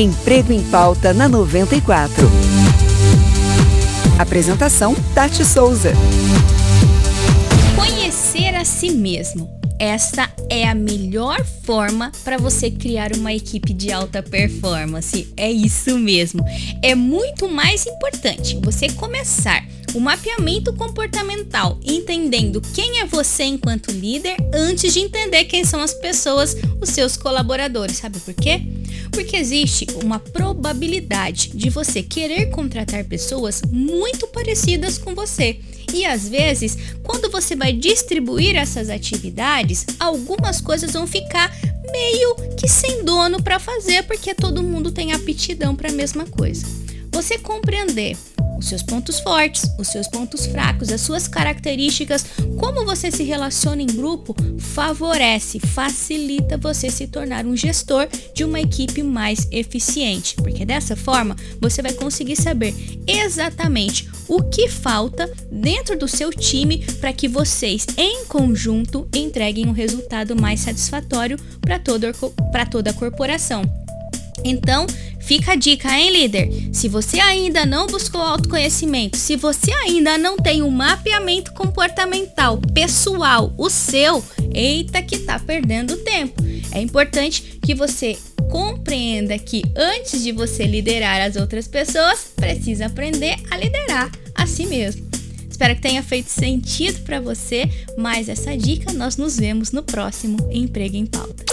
Emprego em Pauta na 94. Apresentação: Tati Souza. Conhecer a si mesmo. Esta é a melhor forma para você criar uma equipe de alta performance. É isso mesmo. É muito mais importante você começar o mapeamento comportamental, entendendo quem é você enquanto líder antes de entender quem são as pessoas, os seus colaboradores. Sabe por quê? Porque existe uma probabilidade de você querer contratar pessoas muito parecidas com você. E às vezes, quando você vai distribuir essas atividades, algumas coisas vão ficar meio que sem dono para fazer, porque todo mundo tem aptidão para a mesma coisa. Você compreender os seus pontos fortes, os seus pontos fracos, as suas características, como você se relaciona em grupo, favorece, facilita você se tornar um gestor de uma equipe mais eficiente, porque dessa forma você vai conseguir saber exatamente o que falta dentro do seu time para que vocês, em conjunto, entreguem um resultado mais satisfatório para toda, toda a corporação. Então, fica a dica, hein, líder? Se você ainda não buscou autoconhecimento, se você ainda não tem um mapeamento comportamental pessoal, o seu, eita que tá perdendo tempo. É importante que você compreenda que antes de você liderar as outras pessoas, precisa aprender a liderar a si mesmo. Espero que tenha feito sentido para você, mas essa dica nós nos vemos no próximo Emprego em Pauta.